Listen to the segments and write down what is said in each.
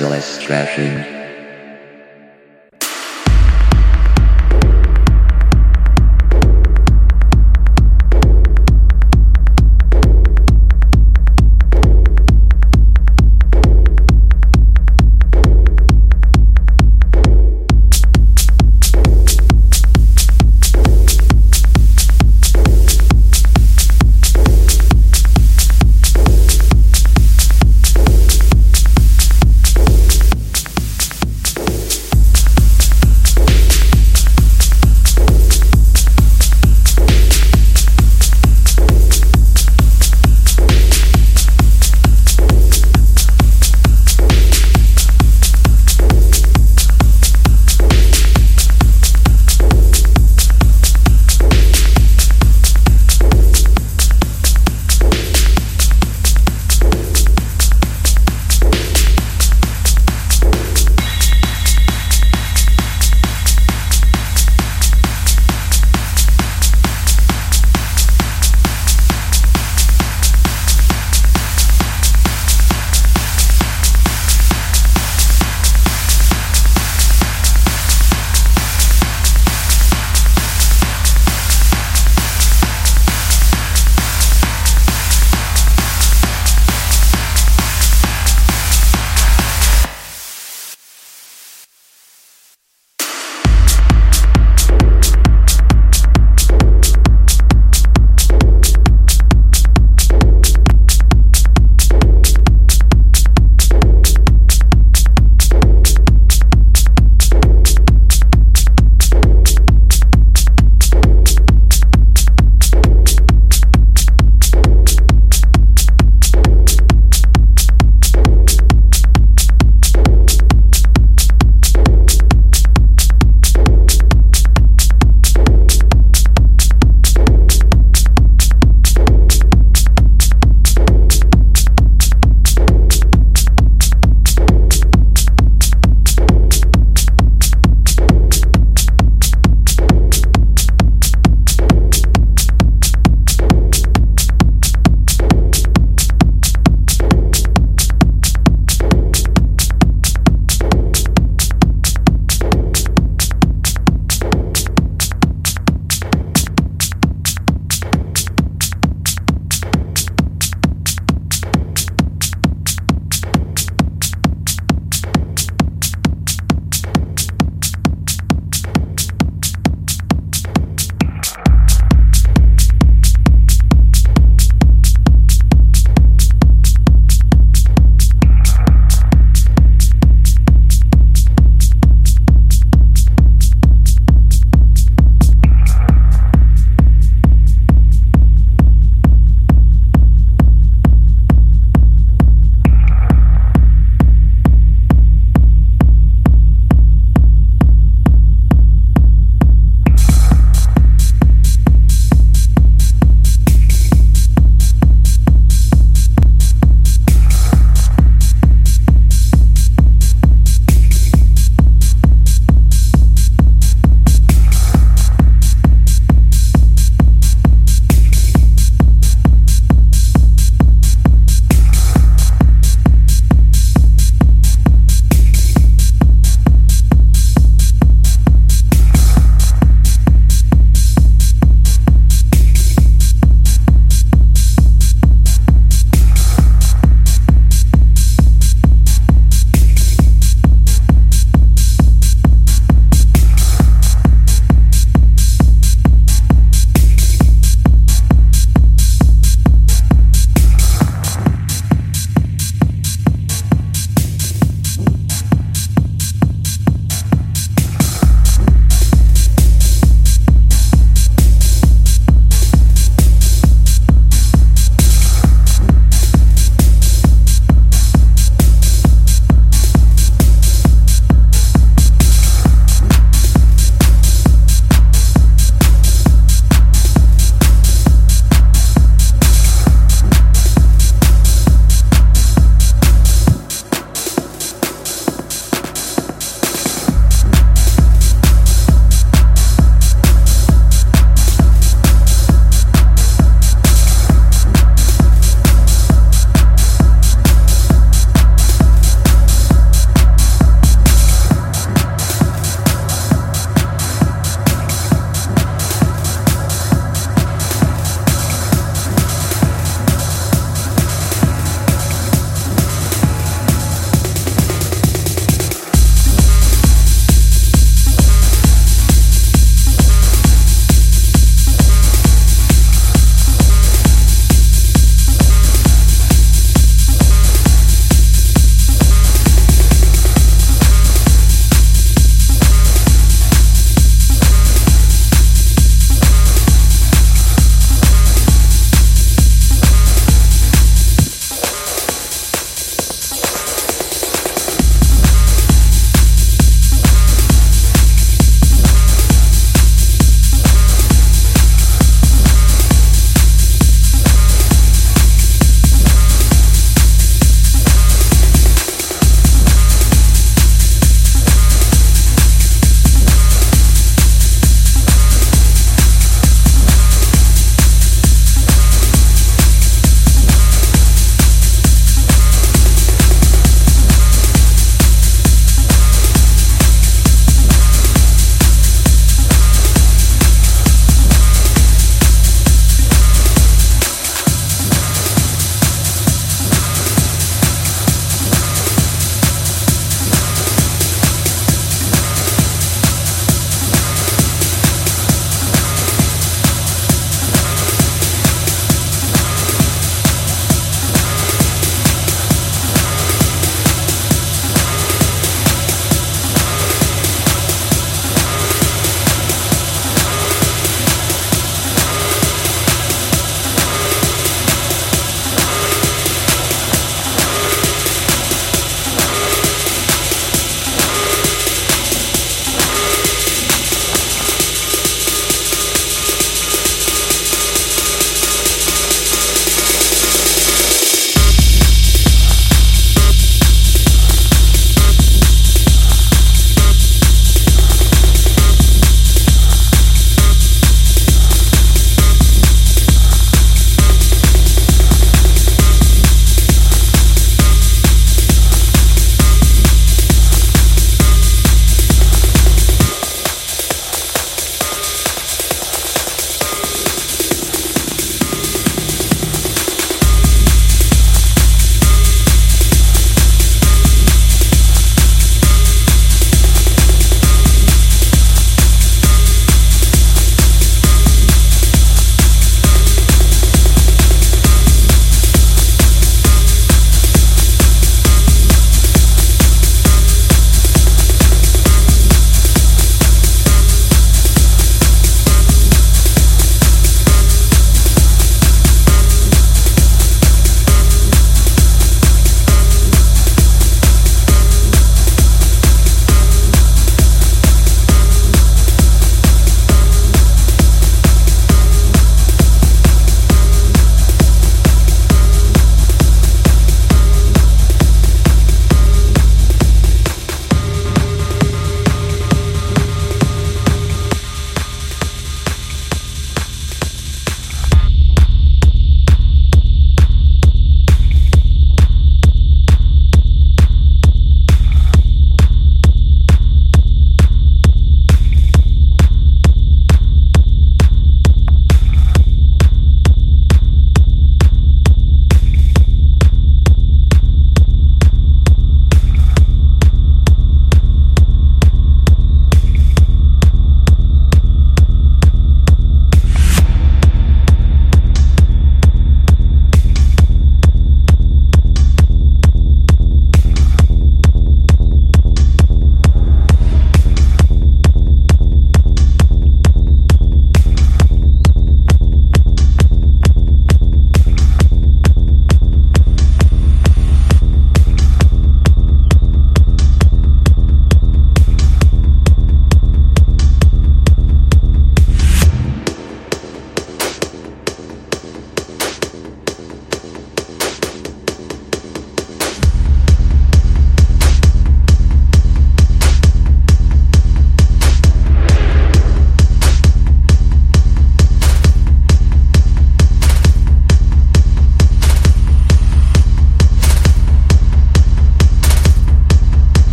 Merciless Thrashing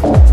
Peace.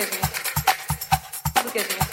que a gente, tudo que é a gente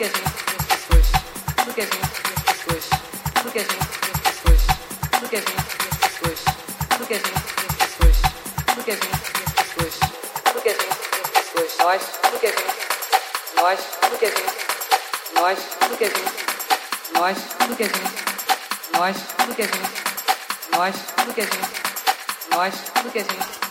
que a gente viu pessoas, do a gente viu pessoas, do a gente viu pessoas, do a gente viu pessoas, do a gente viu pessoas, do a gente viu pessoas, do a gente viu pessoas, nós, do que a gente, nós, do a gente, nós, do a gente, nós, do a gente, nós, do a gente, nós, do a gente, nós, do que a gente.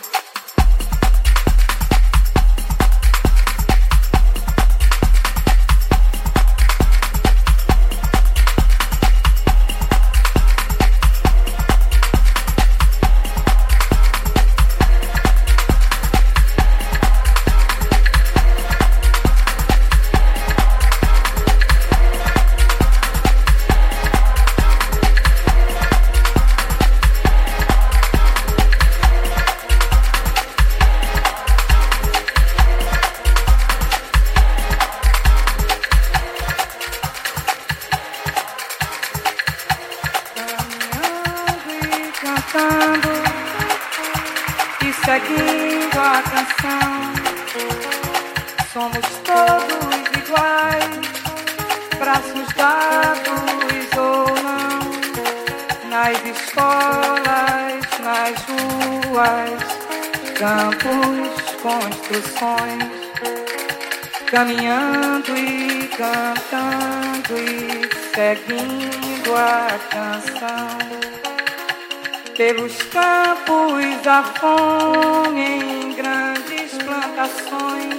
passa fome em grandes plantações,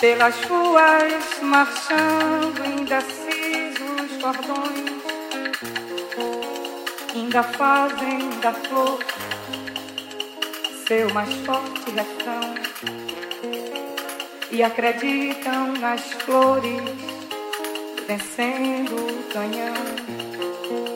pelas ruas marchando indecisos cordões, ainda fazem da flor seu mais forte refrão e acreditam nas flores vencendo o canhão.